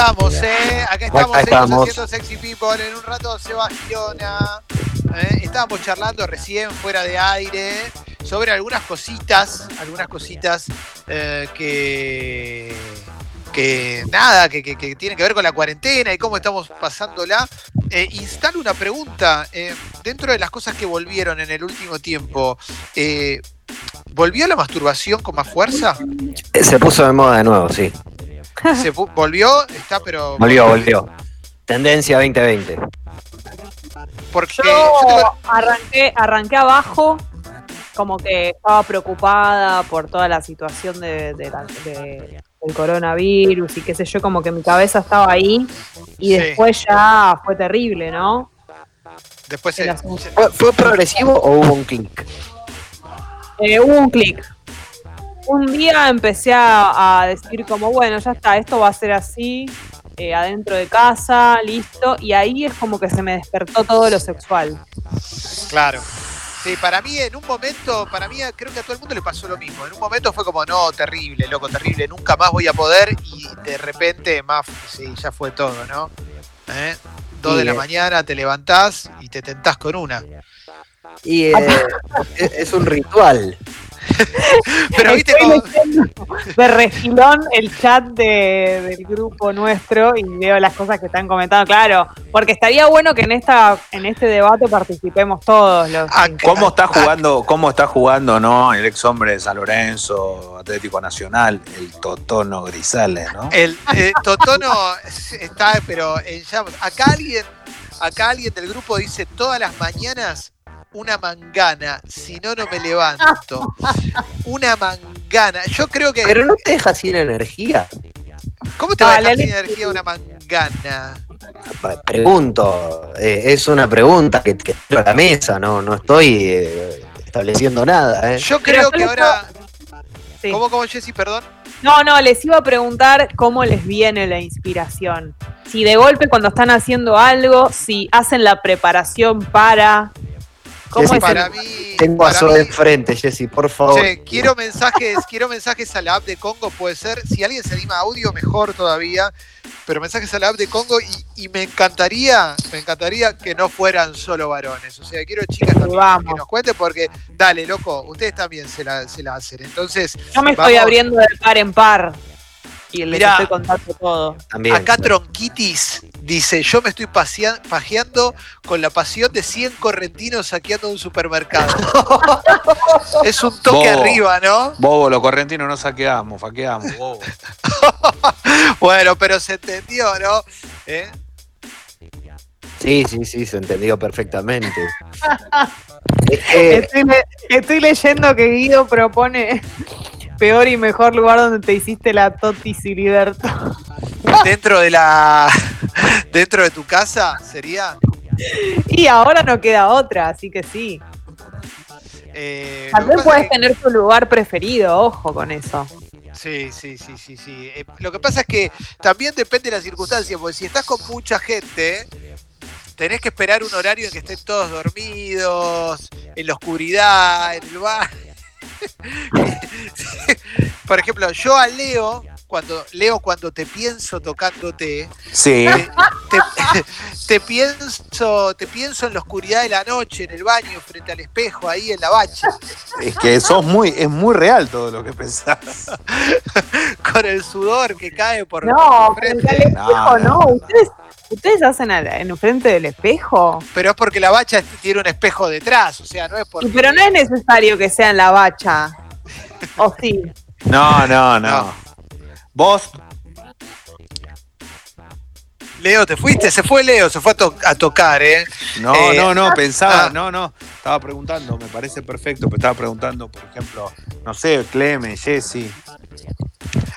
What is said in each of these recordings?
estamos, ¿eh? Acá estamos, Acá estamos. haciendo Sexy People. En un rato se va. ¿eh? Estábamos charlando recién fuera de aire sobre algunas cositas, algunas cositas eh, que, que nada, que, que, que tienen que ver con la cuarentena y cómo estamos pasándola. Eh, instalo una pregunta. eh, dentro de las cosas que volvieron en el último tiempo, eh, ¿volvió la masturbación con más fuerza? Se puso de moda de nuevo, sí. ¿Se volvió? Está, pero. Volvió, volvió. Tendencia 2020. Porque Yo yo tengo- arranqué, arranqué abajo, como que estaba preocupada por toda la situación de, de la- de- del coronavirus y qué sé yo, como que mi cabeza estaba ahí y Sí. después ya fue terrible, ¿no? después se- ¿Fue, fue progresivo o hubo un clic? Eh, hubo un clic. Un día empecé a, a decir como, bueno, ya está, esto va a ser así, eh, adentro de casa, listo, y ahí es como que se me despertó todo lo sexual. claro. Sí, para mí en un momento, para mí creo que a todo el mundo le pasó lo mismo. En un momento fue como, no, terrible, loco, terrible, nunca más voy a poder y de repente, más, sí, ya fue todo, ¿no? ¿Eh? Dos de la eh, mañana te levantás y te tentás con una. Y eh, es un ritual. Pero viste Estoy como, leyendo de refilón el chat de- del grupo nuestro y veo las cosas que están comentando, claro, porque estaría bueno que en esta en este debate participemos todos los Ah, ¿Cómo está jugando, cómo está jugando, no? El ex hombre de San Lorenzo, Atlético Nacional, el Totono Grisales, ¿no? El eh, Totono está, pero en llamas. Acá alguien, acá alguien del grupo dice todas las mañanas una mangana, si no no me levanto. Una mangana. Yo creo que. Pero no te deja sin energía. ¿Cómo te va a dejar sin energía una mangana? Pregunto, eh, es una pregunta que, que tiro a la mesa, no, no estoy eh, estableciendo nada. ¿eh? Yo creo que ahora. Sí. ¿Cómo, cómo, Jessy, perdón? No, no, les iba a preguntar cómo les viene la inspiración. Si de golpe cuando están haciendo algo, si hacen la preparación para. ¿Cómo Sí, es Para mí. Tengo a para Zoe mí- enfrente, Jessy, por favor. Che, quiero mensajes, quiero mensajes a la app de Congo, puede ser. Si alguien se anima a audio, mejor todavía. Pero mensajes a la app de Congo y, y me encantaría, me encantaría que no fueran solo varones. O sea, quiero chicas también Vamos. que nos cuenten porque, dale, loco, ustedes también se la, se la hacen. Entonces, Yo me estoy abriendo de par en par y les Mirá. estoy contando todo. También. acá Tronquitis dice, yo me estoy pajeando con la pasión de 100 correntinos saqueando un supermercado. es un toque Bobo. arriba, ¿no? Bobo, los correntinos no saqueamos, faqueamos, bobo. Bueno, pero se entendió, ¿no? ¿Eh? Sí, sí, sí, se entendió perfectamente. Estoy, le- estoy leyendo que Guido propone peor y mejor lugar donde te hiciste la Toti Siliberto. dentro de la dentro de tu casa sería Y ahora no queda otra, así que sí. eh, También puedes que- tener tu lugar preferido, ojo con eso. sí sí sí sí sí Eh, lo que pasa es que también depende de las circunstancias porque si estás con mucha gente tenés que esperar un horario en que estén todos dormidos en la oscuridad en el bar por ejemplo yo a Leo cuando Leo cuando te pienso tocándote Sí, te, te pienso, te pienso en la oscuridad de la noche, en el baño, frente al espejo, ahí en la bacha, es que sos muy, es muy real todo lo que pensás. con el sudor que cae por No, por frente al espejo, No, no. ¿Ustedes, ¿Ustedes hacen al- en frente del espejo? Pero es porque la bacha tiene un espejo detrás, o sea, no es porque. pero no es necesario que sea en la bacha. ¿O sí? No, no, no. No. Vos, Leo, te fuiste, se fue Leo, se fue a, to- a tocar, ¿eh? no, Eh, no, no, pensaba, ah. no, no. Estaba preguntando, me parece perfecto, pero estaba preguntando, por ejemplo, no sé, Clemen, Jessy.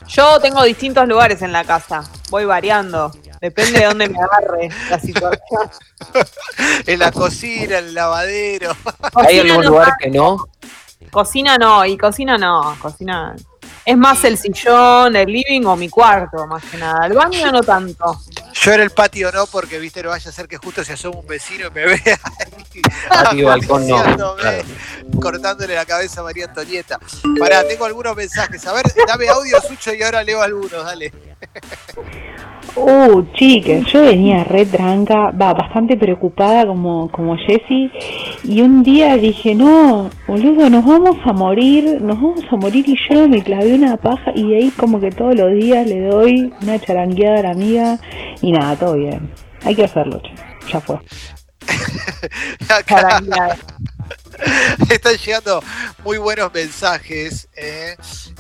Yo tengo distintos lugares en la casa. Voy variando. Depende de dónde me agarre la situación. En la cocina, en el lavadero. ¿Hay algún no, lugar que no? Cocina no, y cocina no. Cocina. Es más el sillón, el living o mi cuarto, más que nada. El baño no tanto. Yo era el patio no, porque viste, no vaya a ser que justo se asoma un vecino y me vea ahí. Patio, balcón no. claro. cortándole la cabeza a María Antonieta. Pará, tengo algunos mensajes. A ver, dame audio, Sucho, y ahora leo algunos, dale. Uh, chiques, yo venía re tranca, va, bastante preocupada como, como Jessie, y un día dije, no, boludo, nos vamos a morir, nos vamos a morir, y yo me clavé una paja, y de ahí como que todos los días le doy una charangueada a la amiga, y nada, todo bien. Hay que hacerlo, che. ya fue. Charangueada. están llegando muy buenos mensajes. eh.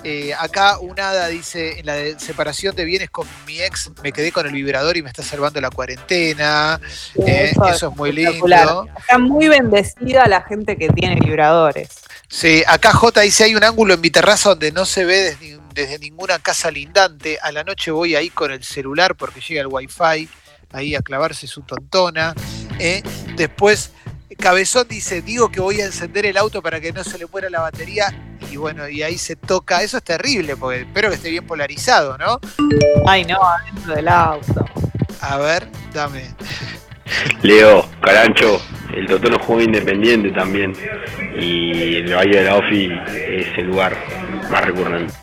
Eh, acá un hada dice, en la de separación de bienes con mi ex, me quedé con el vibrador y me está salvando la cuarentena. Eh, Eso eso es muy lindo. Está muy bendecida la gente que tiene vibradores. Sí, acá J dice, hay un ángulo en mi terraza donde no se ve desde, desde ninguna casa lindante. A la noche voy ahí con el celular porque llega el wifi, ahí a clavarse su tontona. Después, Cabezón dice, digo que voy a encender el auto para que no se le muera la batería. Y bueno, y ahí se toca. Eso es terrible, porque espero que esté bien polarizado, ¿no? Ay, no, adentro del auto. A ver, dame. Leo, Carancho, el Totono juega independiente también. Y el Valle de la Ofi es el lugar más recurrente.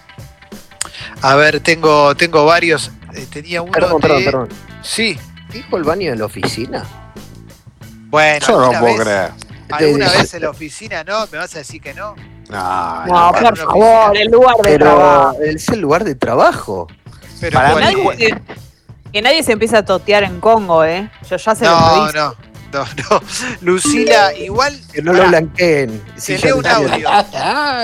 A ver, tengo, tengo varios. Eh, tenía uno Perdón, de- perdón, perdón. Sí. ¿Dijo el baño de la oficina? Bueno, Yo no alguna puedo vez- creer. ¿Alguna vez en la oficina no? ¿Me vas a decir que no? No, No, no, por favor, el lugar de Pero trabajo. es el lugar de trabajo. Pero Para. Nadie se- que nadie se empiece a totear en Congo, ¿eh? Yo ya se lo No, aviso. no, no, no. Lucila, igual. Que no pará, lo blanqueen. Si te leo un lo audio.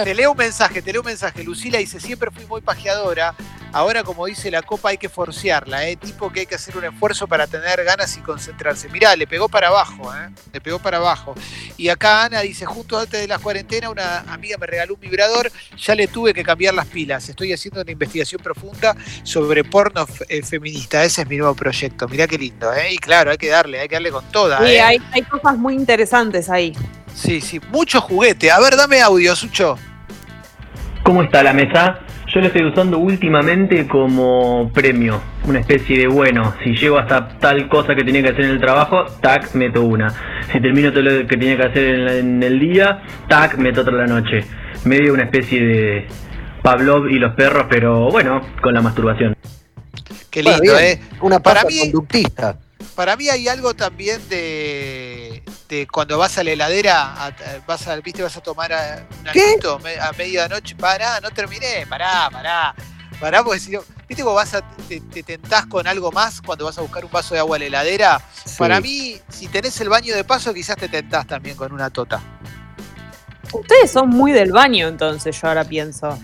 Te leo un mensaje, te leo un mensaje. Lucila dice, siempre fui muy pajeadora. Ahora, como dice la copa, hay que forcearla, ¿eh? Tipo que hay que hacer un esfuerzo para tener ganas y concentrarse. Mirá, le pegó para abajo, ¿eh? Le pegó para abajo. Y acá Ana dice, justo antes de la cuarentena, una amiga me regaló un vibrador, ya le tuve que cambiar las pilas. Estoy haciendo una investigación profunda sobre porno eh, feminista. Ese es mi nuevo proyecto. Mirá qué lindo, ¿eh? Y claro, hay que darle, hay que darle con toda, Sí, ¿eh? hay, hay cosas muy interesantes ahí. Sí, sí, mucho juguete. A ver, dame audio, Sucho. ¿Cómo está la mesa? Yo lo estoy usando últimamente como premio, una especie de bueno, si llego hasta tal cosa que tenía que hacer en el trabajo, tac, meto una. Si termino todo lo que tenía que hacer en, la- en el día, tac, meto otra la noche. Medio una especie de Pavlov y los perros, pero bueno, con la masturbación. Qué Bueno, lindo, bien. ¿eh? Una Para mí- conductista. Para mí hay algo también de, de cuando vas a la heladera, a- a- vas a, viste, vas a tomar a, un me- a medianoche, pará, no terminé, pará, pará, pará, porque si no, viste, vos vas a, te, te tentás con algo más cuando vas a buscar un vaso de agua a la heladera. Para mí, si tenés el baño de paso, quizás te tentás también con una tota. Ustedes son muy del baño, entonces, yo ahora pienso.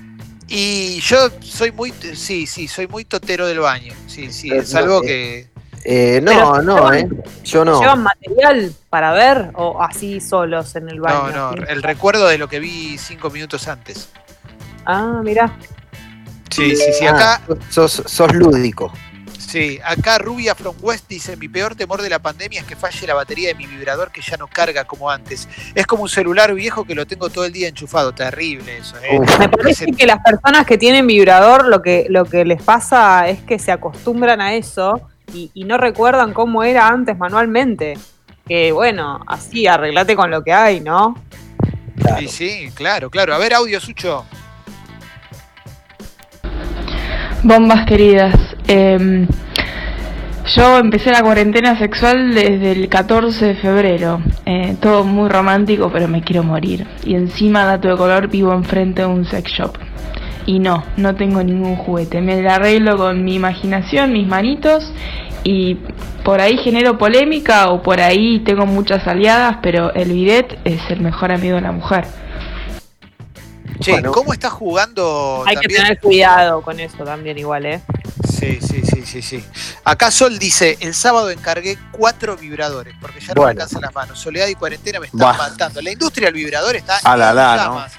Y yo soy muy, sí, sí, soy muy totero del baño, sí, sí, es algo no, que... Eh, no, Pero- no, eh. Yo no. ¿Llevan material para ver o así solos en el baño? No, no, el recuerdo de lo que vi cinco minutos antes. Ah, mirá. Sí, sí, sí, Ah, acá... sos, sos lúdico. Sí, acá Rubia From West dice, mi peor temor de la pandemia es que falle la batería de mi vibrador que ya no carga como antes. Es como un celular viejo que lo tengo todo el día enchufado. Terrible eso, ¿eh? Me parece que las personas que tienen vibrador lo que, lo que les pasa es que se acostumbran a eso y, y no recuerdan cómo era antes manualmente. Que bueno, así arreglate con lo que hay, ¿no? Sí, sí, claro, claro. A ver, audio, Sucho. Bombas queridas, em, yo empecé la cuarentena sexual desde el 14 de febrero. Eh, todo muy romántico, pero me quiero morir. Y encima, dato de color, vivo enfrente de un sex shop. Y no, no tengo ningún juguete. Me la arreglo con mi imaginación, mis manitos. Y por ahí genero polémica o por ahí tengo muchas aliadas, pero el bidet es el mejor amigo de la mujer. Che, Bueno. ¿cómo está jugando Hay que tener cuidado con eso también igual, ¿eh? Sí, sí, sí, sí, sí. Acá Sol dice, el sábado encargué cuatro vibradores, porque ya no me Bueno. alcanzan las manos. Soledad y cuarentena me están Buah. matando. La industria del vibrador está la, en la, ¿no? llamas.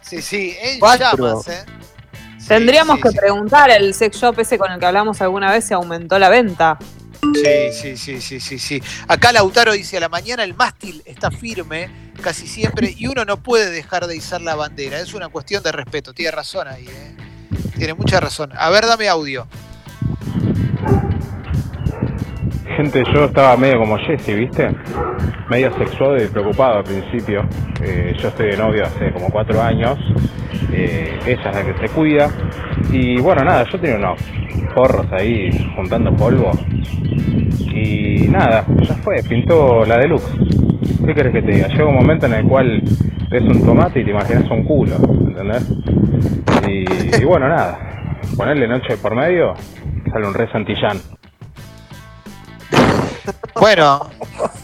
Sí, sí, en Cuatro. llamas, ¿eh? Sí, Tendríamos sí, que sí. preguntar el sex shop ese con el que hablamos alguna vez si aumentó la venta. Sí, sí, sí, sí, sí, sí. Acá Lautaro dice, a la mañana el mástil está firme casi siempre y uno no puede dejar de izar la bandera. Es una cuestión de respeto. Tiene razón ahí, ¿eh? Tiene mucha razón. A ver, dame audio. Gente, yo estaba medio como Jesse, ¿viste? Medio sexuado y preocupado al principio. Eh, yo estoy de novio hace como cuatro años. Eh, ella es la que se cuida. Y bueno, nada, yo tenía unos porros ahí juntando polvo. Y nada, ya fue, pintó la deluxe. ¿Qué querés que te diga? Llega un momento en el cual ves un tomate y te imaginas un culo, ¿entendés? Y, y bueno, nada, ponerle noche por medio, sale un re Santillán. Bueno,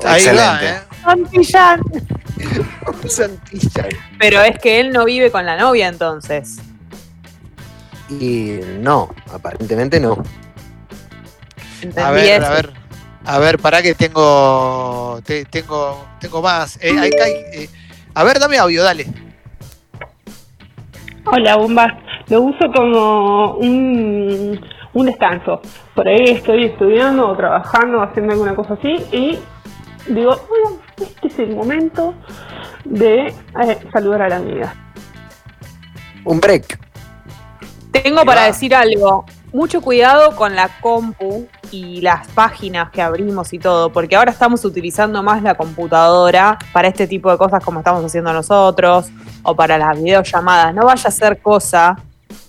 ahí va, Excelente. ¿eh? Santillán. Santillán. Pero es que él no vive con la novia entonces. Y no, aparentemente no. Entendí A ver, eso. a ver. A ver, para que tengo. te- tengo. Tengo más. Eh, eh, a ver, dame audio, dale. Hola, bomba. Lo uso como un, un descanso. Por ahí estoy estudiando o trabajando, haciendo alguna cosa así y digo, es el momento de eh, saludar a la amiga. Un break. Tengo para decir algo. Mucho cuidado con la compu y las páginas que abrimos y todo, porque ahora estamos utilizando más la computadora para este tipo de cosas como estamos haciendo nosotros o para las videollamadas. No vaya a ser cosa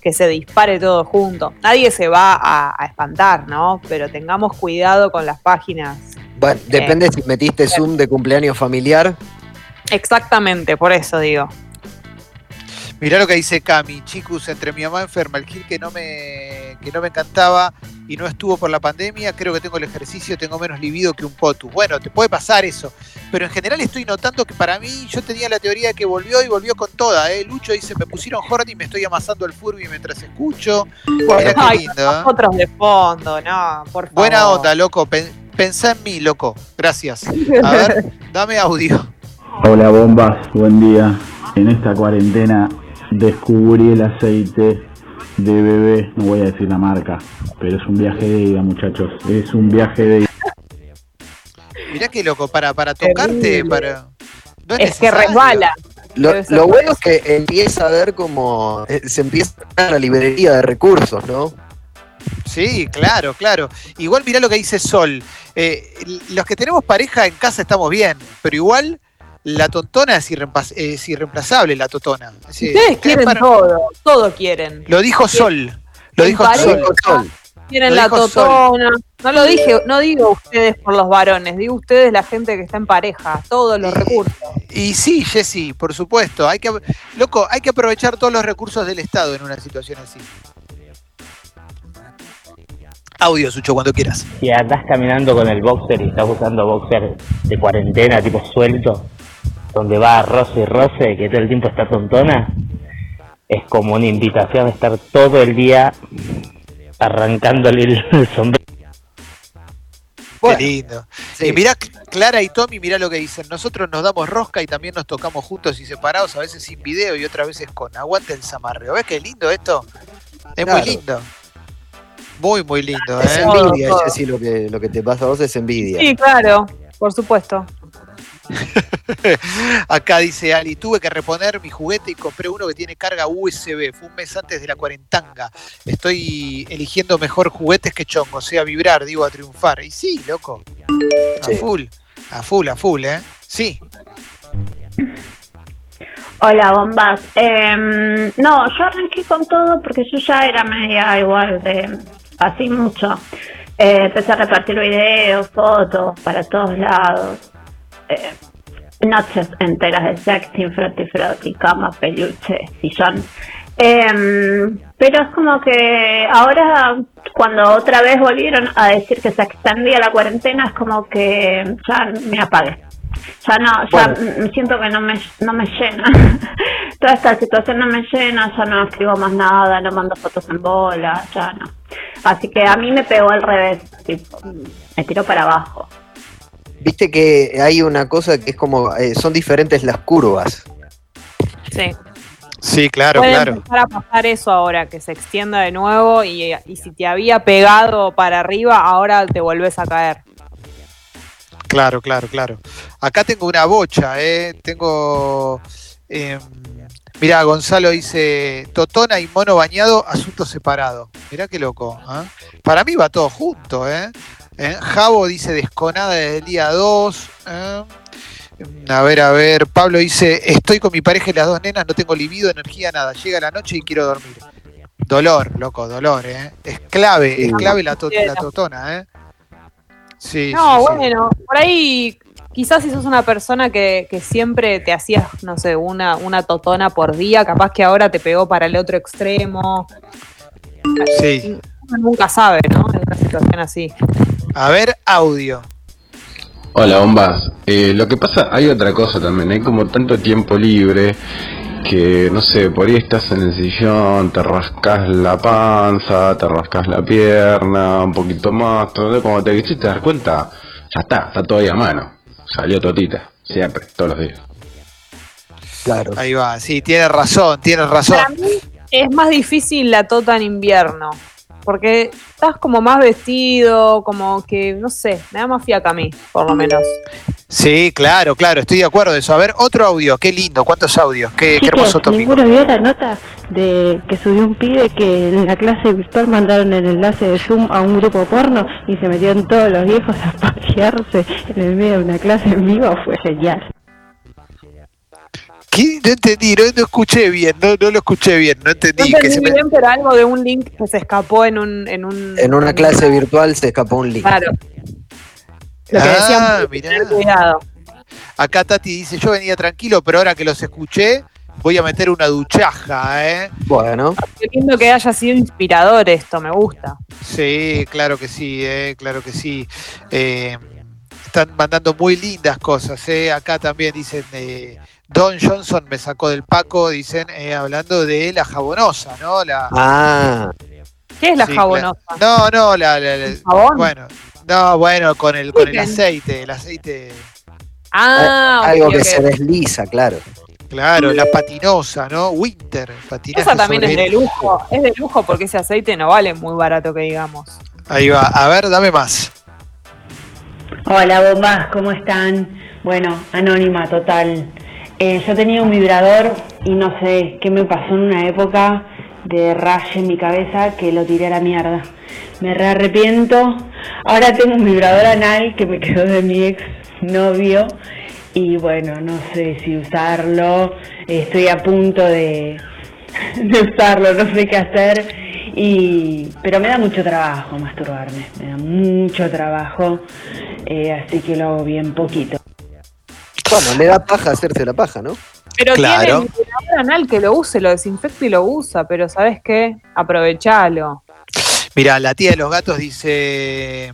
que se dispare todo junto. Nadie se va a, a espantar, ¿no? Pero tengamos cuidado con las páginas. Bueno, depende si metiste Zoom de cumpleaños familiar. Exactamente, por eso digo. Mirá lo que dice Cami, chicos, entre mi mamá enferma, el Gil que no me que no me encantaba y no estuvo por la pandemia, creo que tengo el ejercicio, tengo menos libido que un potu. Bueno, te puede pasar eso, pero en general estoy notando que para mí yo tenía la teoría de que volvió y volvió con toda, ¿eh? Lucho dice, me pusieron horny y me estoy amasando el furby mientras escucho. Mirá qué Ay, lindo, ¿eh? nosotros de fondo, no, por favor. Buena onda, loco, pen- pensá en mí, loco. Gracias. A ver, dame audio. Hola bombas, buen día. En esta cuarentena descubrí el aceite de bebé, no voy a decir la marca, pero es un viaje de ida muchachos, es un viaje de ida. Mirá qué loco, para, para tocarte, para. no Es que resbala. Lo, bueno es que empieza a ver como eh, se empieza a ver la librería de recursos, ¿no? Sí, claro, claro. Igual mirá lo que dice Sol. Eh, los que tenemos pareja en casa estamos bien, pero igual la tontona es, es irreemplazable, la totona. Sí, Ustedes quieren para- todo, todo quieren. Lo dijo Sol. Lo dijo. Sol. Quieren Lo la totona. No lo dije, no digo ustedes por los varones, digo ustedes la gente que está en pareja, todos los recursos. Y sí, Jessy, por supuesto. Hay que, loco, hay que aprovechar todos los recursos del Estado en una situación así. Audio, Sucho, cuando quieras. Si andás caminando con el boxer y estás usando boxer de cuarentena, tipo suelto, donde va roce y roce, que todo el tiempo está tontona, es como una invitación a estar todo el día arrancándole el, el sombrero. Qué lindo. Y mirá, Clara y Tommy, mirá lo que dicen. Nosotros nos damos rosca y también nos tocamos juntos y separados, a veces sin video y otras veces con. Aguante el zamarreo. ¿Ves qué lindo esto? Es Claro. muy lindo. Muy, muy lindo, Es ¿eh? envidia, Jessy, lo que, lo que te pasa a vos es envidia. Sí, claro, por supuesto. Acá dice Ali, tuve que reponer mi juguete y compré uno que tiene carga USB. Fue un mes antes de la cuarentanga. Estoy eligiendo mejor juguetes que chongo, o sea, vibrar, digo, a triunfar. Y sí, loco. A Sí. full, a full, a full, ¿eh? Sí. Hola, bombas. Em, no, yo arranqué con todo porque yo ya era media igual de así mucho. Eh, empecé a repartir videos, fotos para todos lados. Eh, noches enteras de sexting, froti froti, cama, peluche, sillón. Em, pero es como que ahora, cuando otra vez volvieron a decir que se extendía la cuarentena, es como que ya me apagué. Ya no, ya mm, siento que no me, no me llena. Toda esta situación no me llena, ya no escribo más nada, no mando fotos en bola, ya no. Así que a mí me pegó al revés, tipo, me tiró para abajo. Viste que hay una cosa que es como, eh, son diferentes las curvas. Sí. Sí, claro, Puede claro. empezar a pasar eso ahora, que se extienda de nuevo y, y si te había pegado para arriba, ahora te volvés a caer. Claro, claro, claro. Acá tengo una bocha, ¿eh? Tengo. Eh, mirá, Gonzalo dice: Totona y mono bañado, asunto separado. Mirá qué loco. ¿ah? Para mí va todo junto, ¿eh? ¿Eh? Javo dice: desconada desde el día 2. ¿eh? A ver, a ver. Pablo dice: Estoy con mi pareja y las dos nenas, no tengo libido, energía, nada. Llega la noche y quiero dormir. Dolor, loco, dolor, ¿eh? Es clave, es clave la, to- Sí. la totona, ¿eh? Sí, No, sí, sí. bueno, por ahí quizás si sos una persona que, que siempre te hacías, no sé, una, una totona por día, capaz que ahora te pegó para el otro extremo. Sí. Uno nunca sabe, ¿no? En una situación así. A ver, audio. Hola, bombas. Eh, lo que pasa, hay otra cosa también. Hay como tanto tiempo libre que, no sé, por ahí estás en el sillón, te rascas la panza, te rascas la pierna, un poquito más. Entonces, cuando te quisiste dar cuenta, ya está, está todo ahí a mano. Salió totita, siempre, todos los días. Claro. Ahí va, sí, tienes razón, tienes razón. Para mí es más difícil la tota en invierno. Porque estás como más vestido, como que, no sé, me da más fiaca a mí, por lo menos. Sí, claro, claro, estoy de acuerdo de eso. A ver, otro audio, qué lindo, cuántos audios, qué, qué hermoso Chicos, tópico. ninguno vio la nota de que subió un pibe que en la clase virtual mandaron el enlace de Zoom a un grupo porno y se metieron todos los viejos a pajearse en el medio de una clase en vivo. Fue genial. ¿Qué? No entendí, no, no escuché bien, no, no lo escuché bien, no No entendí. que se entendí me- pero algo de un link que se escapó en un... En, un, En una clase virtual se escapó un link. Claro. Lo que Ah, decían, mirá. tener cuidado. Acá Tati dice, yo venía tranquilo, pero ahora que los escuché, voy a meter una duchaja, ¿eh? Bueno. Qué lindo que haya sido inspirador esto, me gusta. Sí, claro que sí, eh, claro que sí. Eh, están mandando muy lindas cosas, eh. Acá también dicen, eh, Don Johnson me sacó del Paco, dicen, eh, hablando de la jabonosa, ¿no? La, Ah, ¿Qué es la Sí, jabonosa? No, no, la, la- la- jabón? bueno, no, bueno, con el con el aceite, el aceite, Ah, algo que se desliza, claro. claro, la patinosa, ¿no? Winter, patinaje Esa también es de lujo, es de lujo porque ese aceite no vale muy barato que digamos. Ahí va, a ver, dame más. Hola bombas, ¿cómo están? Bueno, anónima total. Eh, yo tenía un vibrador y no sé qué me pasó en una época de raye en mi cabeza que lo tiré a la mierda. Me re arrepiento. Ahora tengo un vibrador anal que me quedó de mi ex novio y bueno, no sé si usarlo. Estoy a punto de, de usarlo, no sé qué hacer. Y, pero me da mucho trabajo masturbarme, me da mucho trabajo, eh, así que lo hago bien poquito. Bueno, le da paja hacerse la paja, ¿no? Pero Claro. tiene el vibrador anal que lo use, lo desinfecta y lo usa, pero ¿sabes qué? Aprovechalo. Mira, la tía de los gatos dice: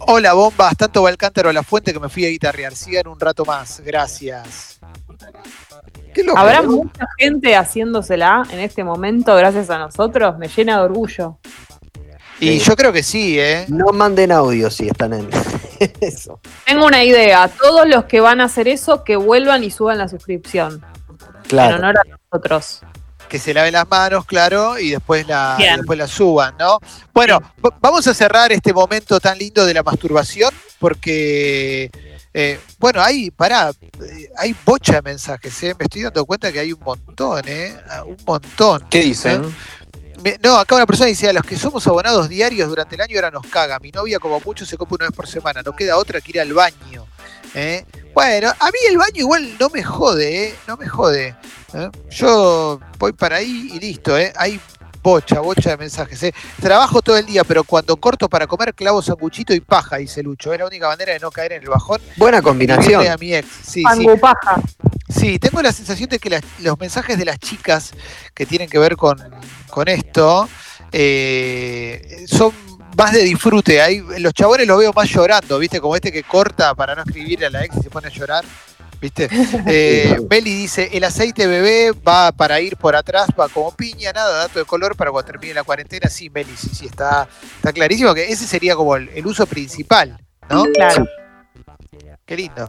Hola, bombas, tanto va el cántaro a la fuente que me fui a guitarrear. Sigan un rato más, gracias. Qué loco. Habrá ¿no? mucha gente haciéndosela en este momento gracias a nosotros, me llena de orgullo. Y yo creo que sí, ¿eh? No manden audio si están en eso. Tengo una idea, todos los que van a hacer eso, que vuelvan y suban la suscripción. En Claro. honor a nosotros. Que se laven las manos, claro, y después la, Bien. después la suban, ¿no? Bueno, vamos a cerrar este momento tan lindo de la masturbación, porque, eh, bueno, hay, pará, eh, hay bocha de mensajes, ¿eh? Me estoy dando cuenta que hay un montón, ¿eh? Ah, Un montón. ¿Qué dicen? Me- No, acá una persona dice, a los que somos abonados diarios durante el año ahora nos caga. Mi novia como mucho se compra una vez por semana, no queda otra que ir al baño. ¿Eh? Bueno, a mí el baño igual no me jode, ¿eh? no me jode. ¿eh? Yo voy para ahí y listo, ¿eh? hay bocha, bocha de mensajes. ¿eh? Trabajo todo el día, pero cuando corto para comer clavo sanguchito y paja, dice Lucho. Es la única manera de no caer en el bajón. Buena combinación. a mi ex. Sí, sí. Pangupaja. Sí, tengo la sensación de que las- los mensajes de las chicas que tienen que ver con, con esto eh, son más de disfrute. Ahí, los chabones los veo más llorando, ¿viste? Como este que corta para no escribirle a la ex y se pone a llorar. ¿Viste? Eh, Beli dice, el aceite bebé va para ir por atrás, va como piña, nada, dato de color para cuando termine la cuarentena. Sí, Beli, sí, sí, está, está clarísimo que ese sería como el, el uso principal, ¿no? Claro. Qué lindo.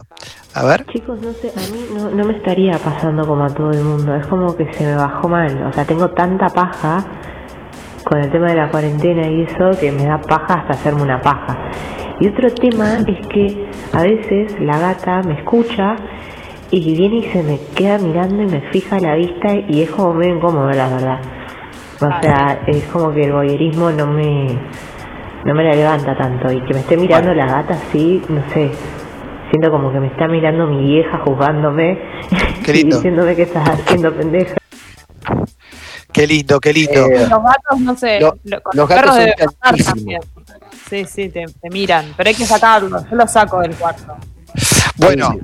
A ver. Chicos, no sé, a mí no, no me estaría pasando como a todo el mundo. Es como que se me bajó mal. O sea, tengo tanta paja con el tema de la cuarentena y eso que me da paja hasta hacerme una paja. Y otro tema es que a veces la gata me escucha y viene y se me queda mirando y me fija la vista y es como medio incómodo, la verdad. O sea, es como que el voyerismo no me, no me la levanta tanto y que me esté mirando la gata así, no sé. Siento como que me está mirando mi vieja juzgándome y diciéndome que estás haciendo pendeja. Qué lindo, qué lindo. Eh, Los gatos, no sé, Lo- lo- con los los, gatos perros son también. Sí, sí, te, te miran, pero hay que sacarlos. Yo los saco del cuarto. Bueno,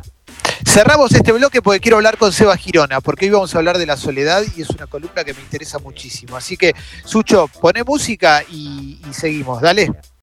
cerramos este bloque porque quiero hablar con Seba Girona, porque hoy vamos a hablar de la soledad y es una columna que me interesa muchísimo. Así que, Sucho, poné música y, y seguimos, dale.